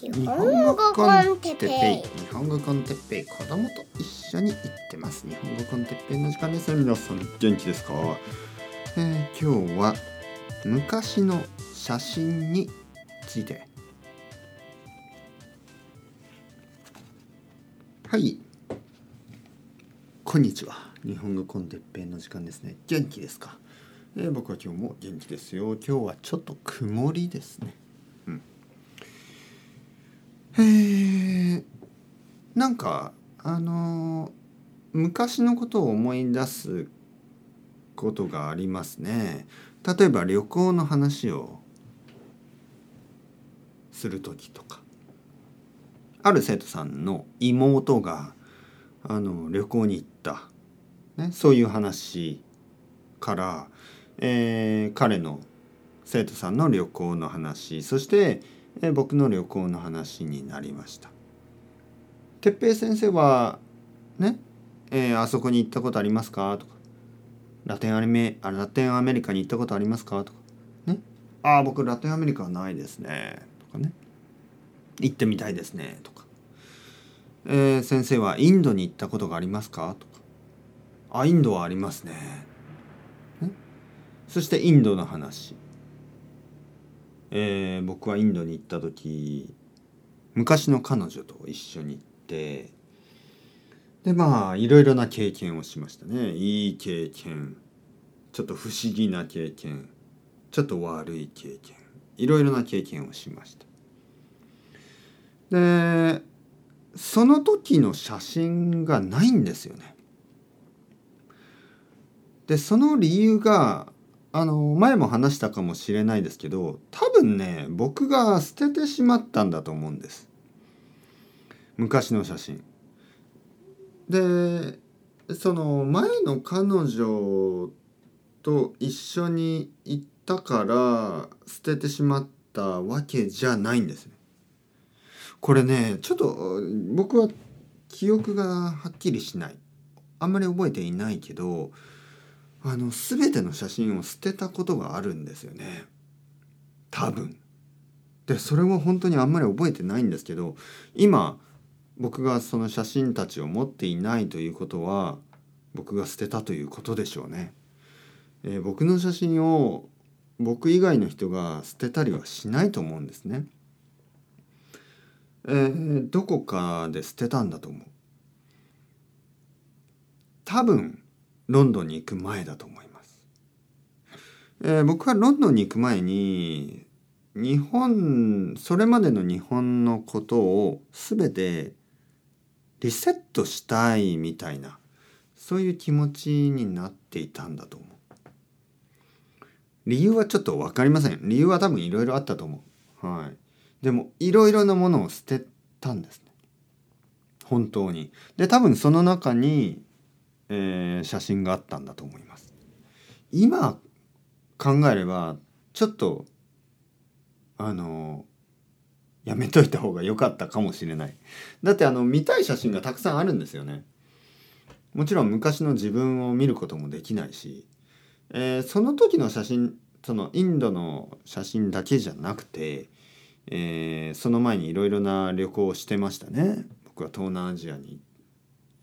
日本語コンテッペイ日本語コンテッペイ子供と一緒に行ってます。日本語コンテッペイの時間です。皆さん元気ですか、えー、今日は昔の写真について。はい。こんにちは。日本語コンテッペイの時間ですね。元気ですか、えー、僕は今日も元気ですよ。今日はちょっと曇りですね。え、なんかあの昔のことを思い出すことがありますね。例えば旅行の話をする時とか。ある生徒さんの妹があの旅行に行った、ね、そういう話から、えー、彼の生徒さんの旅行の話。そしてえ僕の旅行の話になりました。哲平先生はね、えー、あそこに行ったことありますか？とか。ラテンアメあラテンアメリカに行ったことありますか？とか。ね。ああ僕ラテンアメリカはないですね。とかね。行ってみたいですね。とか、えー、先生はインドに行ったことがありますか？とか。あインドはありますね。ね。そしてインドの話。えー、僕はインドに行った時昔の彼女と一緒に行ってでまあいろいろな経験をしましたね。いい経験ちょっと不思議な経験ちょっと悪い経験いろいろな経験をしました。でその時の写真がないんですよね。でその理由があの前も話したかもしれないですけど多分ね僕が捨ててしまったんだと思うんです。昔の写真。でその前の彼女と一緒に行ったから捨ててしまったわけじゃないんですね。これねちょっと僕は記憶がはっきりしない。あんまり覚えていないけどあの全ての写真を捨てたことがあるんですよね多分。でそれも本当にあんまり覚えてないんですけど今僕がその写真たちを持っていないということは僕が捨てたということでしょうね。えー、僕の写真を僕以外の人が捨てたりはしないと思うんですね。えー、どこかで捨てたんだと思う。多分ロンドンに行く前だと思います。えー、僕はロンドンに行く前に日本それまでの日本のことを全てリセットしたいみたいなそういう気持ちになっていたんだと思う。理由はちょっと分かりません。理由は多分いろいろあったと思う。はい。でもいろいろなものを捨てたんですね。本当に。で多分その中にえー、写真があったんだと思います。今考えればちょっとあのやめといた方が良かったかもしれない。だってあの見たい写真がたくさんあるんですよね。もちろん昔の自分を見ることもできないし、えー、その時の写真そのインドの写真だけじゃなくて、えー、その前にいろいろな旅行をしてましたね。僕は東南アジアに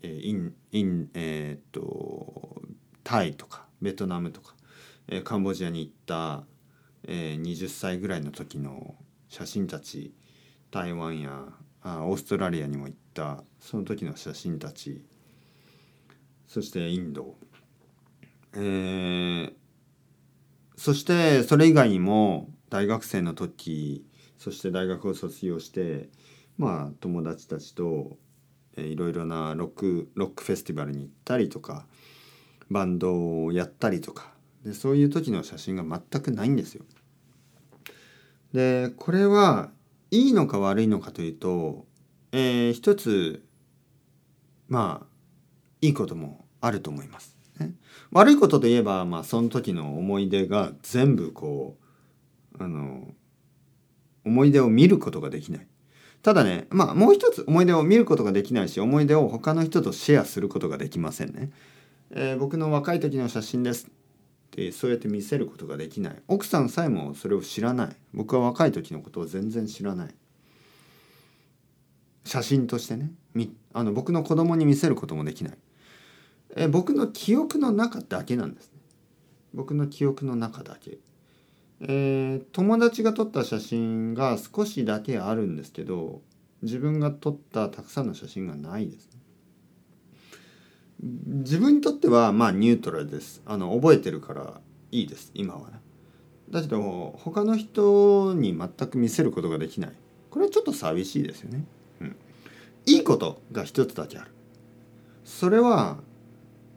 えインインえー、っとタイとかベトナムとか、えカンボジアに行った、えー、20歳ぐらいの時の写真たち台湾やあオーストラリアにも行ったその時の写真たちそしてインド、えー、そしてそれ以外にも大学生の時そして大学を卒業してまあ友達たちといろいろなロックロックフェスティバルに行ったりとかバンドをやったりとかでそういう時の写真が全くないんですよ。でこれはいいのか悪いのかというと、えー、一つまあいいこともあると思います。ね、悪いことで言えば、まあ、その時の思い出が全部こうあの思い出を見ることができない。ただね、まあもう一つ思い出を見ることができないし、思い出を他の人とシェアすることができませんね。えー、僕の若い時の写真ですってそうやって見せることができない。奥さんさえもそれを知らない。僕は若い時のことを全然知らない。写真としてねみあの僕の子供に見せることもできないえ僕の記憶の中だけなんですね僕の記憶の中だけえー、友達が撮った写真が少しだけあるんですけど自分が撮ったたくさんの写真がないです、ね、自分にとってはまあニュートラルです。あの覚えてるからいいです今は。ねだけど他の人に全く見せることができない。これはちょっと寂しいですよね、うん、いいことが一つだけある。それは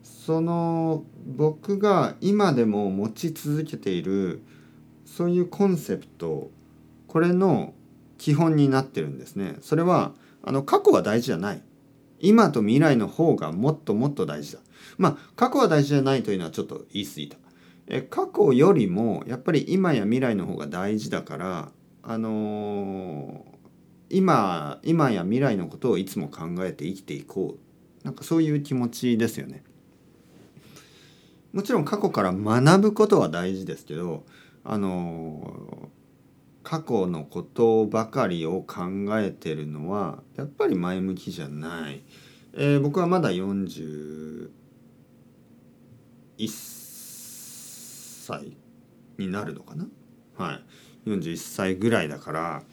その僕が今でも持ち続けているそういうコンセプトこれの基本になってるんですね。それはあの過去は大事じゃない。今と未来の方がもっともっと大事だ。まあ過去は大事じゃないというのはちょっと言い過ぎた。え過去よりもやっぱり今や未来の方が大事だからあのー、今今や未来のことをいつも考えて生きていこうなんかそういう気持ちですよね。もちろん過去から学ぶことは大事ですけどあの過去のことばかりを考えてるのはやっぱり前向きじゃない、えー、僕はまだ41歳になるのかな？はい。41歳ぐらいだから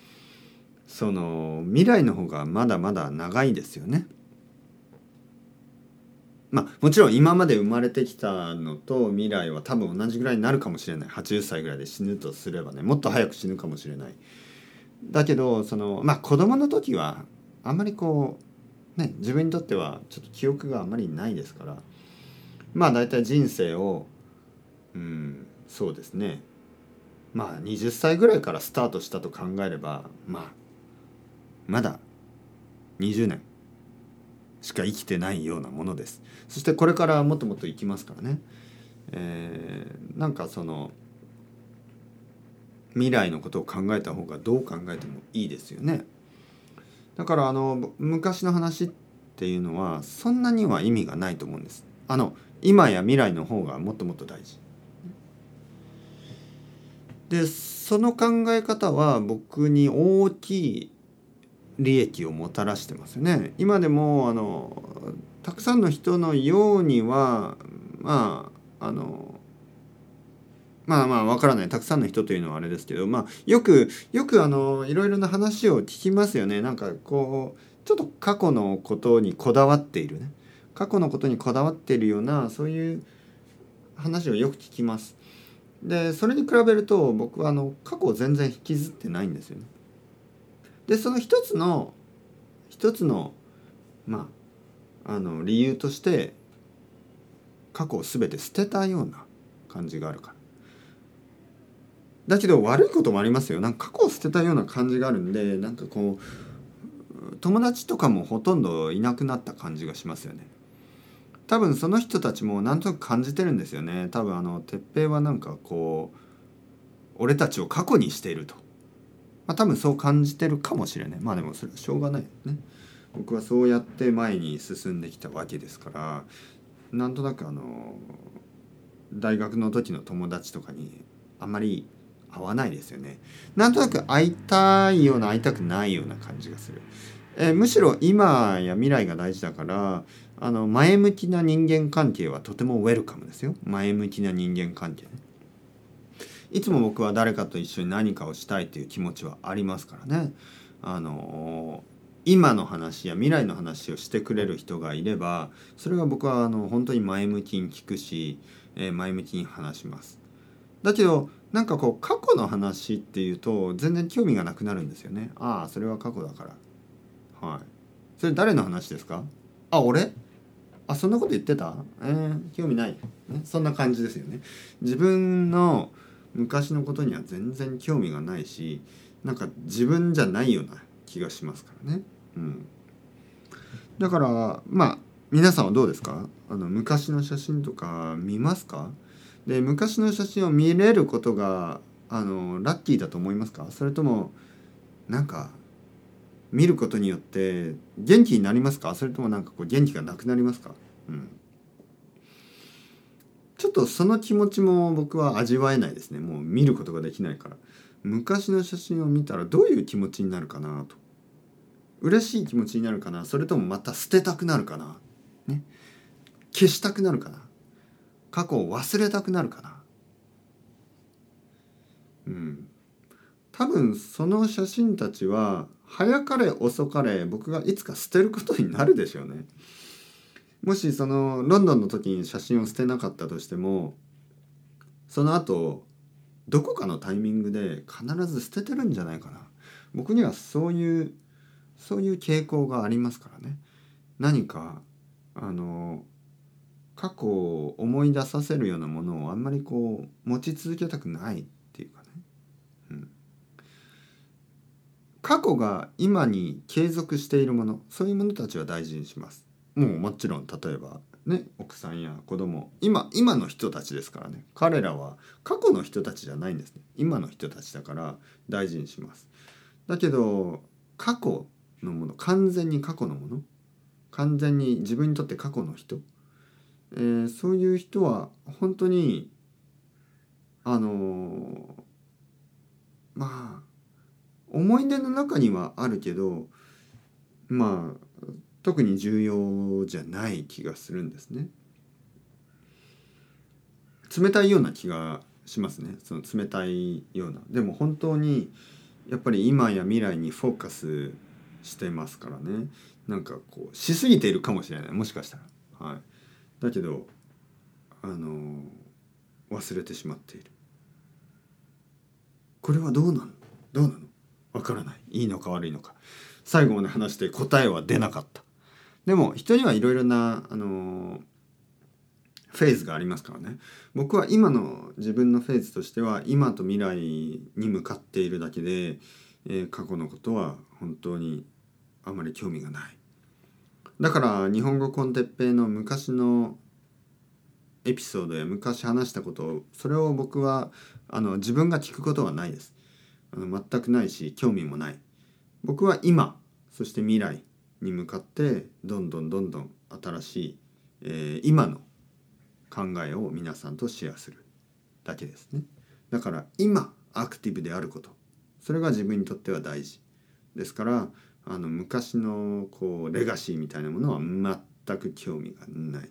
その未来の方がまだまだ長いですよね。まあもちろん今まで生まれてきたのと未来は多分同じぐらいになるかもしれない。80歳ぐらいで死ぬとすればね。もっと早く死ぬかもしれない。だけどそのまあ子供の時はあんまりこうね自分にとってはちょっと記憶があんまりないですから。まあ大体人生をうんそうですね。まあ20歳ぐらいからスタートしたと考えればまあまだ20年。しか生きてないようなものです。そしてこれからもっともっと生きますからね、えー、なんかその未来のことを考えた方がどう考えてもいいですよね。だからあの昔の話っていうのはそんなには意味がないと思うんです。あの今や未来の方がもっともっと大事。でその考え方は僕に大きい利益をもたらしてますよね。今でもあのたくさんの人のようにはまああのまあまあわからないたくさんの人というのはあれですけどまあよくよくあのいろいろな話を聞きますよねなんかこうちょっと過去のことにこだわっているね過去のことにこだわっているようなそういう話をよく聞きます。でそれに比べると僕はあの過去を全然引きずってないんですよね。でその一つの一つのまああの理由として過去を全て捨てたような感じがあるからだけど悪いこともありますよ。なんか過去を捨てたような感じがあるんでなんかこう友達とかもほとんどいなくなった感じがしますよね。多分その人たちもなんとなく感じてるんですよね。多分あの哲平はなんかこう俺たちを過去にしていると。まあ、多分そう感じてるかもしれない。まあでもそれはしょうがないね。僕はそうやって前に進んできたわけですからなんとなくあの大学の時の友達とかにあんまり会わないですよね。なんとなく会いたいような会いたくないような感じがする、えむしろ今や未来が大事だからあの前向きな人間関係はとてもウェルカムですよ。前向きな人間関係ね。いつも僕は誰かと一緒に何かをしたいという気持ちはありますからね。あの今の話や未来の話をしてくれる人がいればそれは僕はあの本当に前向きに聞くし、えー、前向きに話します。だけどなんかこう過去の話っていうと全然興味がなくなるんですよね。ああそれは過去だから。はい。それ誰の話ですか？あ俺？あそんなこと言ってた？えー、興味ない、ね、そんな感じですよね。自分の昔のことには全然興味がないしなんか自分じゃないような気がしますからね。うん、だからまあ皆さんはどうですか？あの昔の写真とか見ますか？で昔の写真を見れることがあのラッキーだと思いますか？それともなんか見ることによって元気になりますか？それともなんかこう元気がなくなりますか、うん、ちょっとその気持ちも僕は味わえないですね。もう見ることができないから。昔の写真を見たらどういう気持ちになるかなと。嬉しい気持ちになるかな。それともまた捨てたくなるかな。ね。消したくなるかな。過去を忘れたくなるかな。うん。多分その写真たちは早かれ遅かれ僕がいつか捨てることになるでしょうね。もしそのロンドンの時に写真を捨てなかったとしてもその後どこかのタイミングで必ず捨ててるんじゃないかな。僕にはそういうそういう傾向がありますからね。何かあの過去を思い出させるようなものをあんまりこう持ち続けたくないっていうかね、うん、過去が今に継続しているものそういうものたちは大事にします。もうもちろん例えばね奥さんや子供今今の人たちですからね。彼らは過去の人たちじゃないんですね。今の人たちだから大事にします。だけど過去のもの完全に過去のもの完全に自分にとって過去の人、えー、そういう人は本当にあのー、まあ思い出の中にはあるけどまあ特に重要じゃない気がするんですね。冷たいような気がしますね。その冷たいような。でも本当にやっぱり今や未来にフォーカスしてますからね。なんかこうしすぎているかもしれない。もしかしたら。はい。だけどあの忘れてしまっている。これはどうなの？どうなの？わからない。いいのか悪いのか。最後まで話して答えは出なかった。でも人にはいろいろな、あのフェーズがありますからね。僕は今の自分のフェーズとしては今と未来に向かっているだけで、えー、過去のことは本当にあまり興味がない。だから日本語コンテッペイの昔のエピソードや昔話したことをそれを僕はあの自分が聞くことはないです。あの全くないし興味もない。僕は今そして未来に向かってどんどんどんどん新しい、えー、今の考えを皆さんとシェアするだけですね。だから今アクティブであること。それが自分にとっては大事。ですからあの昔のこうレガシーみたいなものは全く興味がない。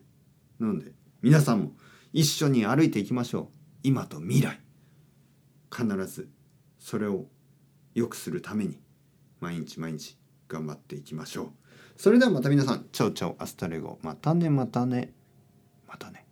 なので皆さんも一緒に歩いていきましょう。今と未来。必ずそれを良くするために毎日毎日頑張っていきましょう。それではまた皆さん。 Chao chao hasta luego。またねまたね。またね。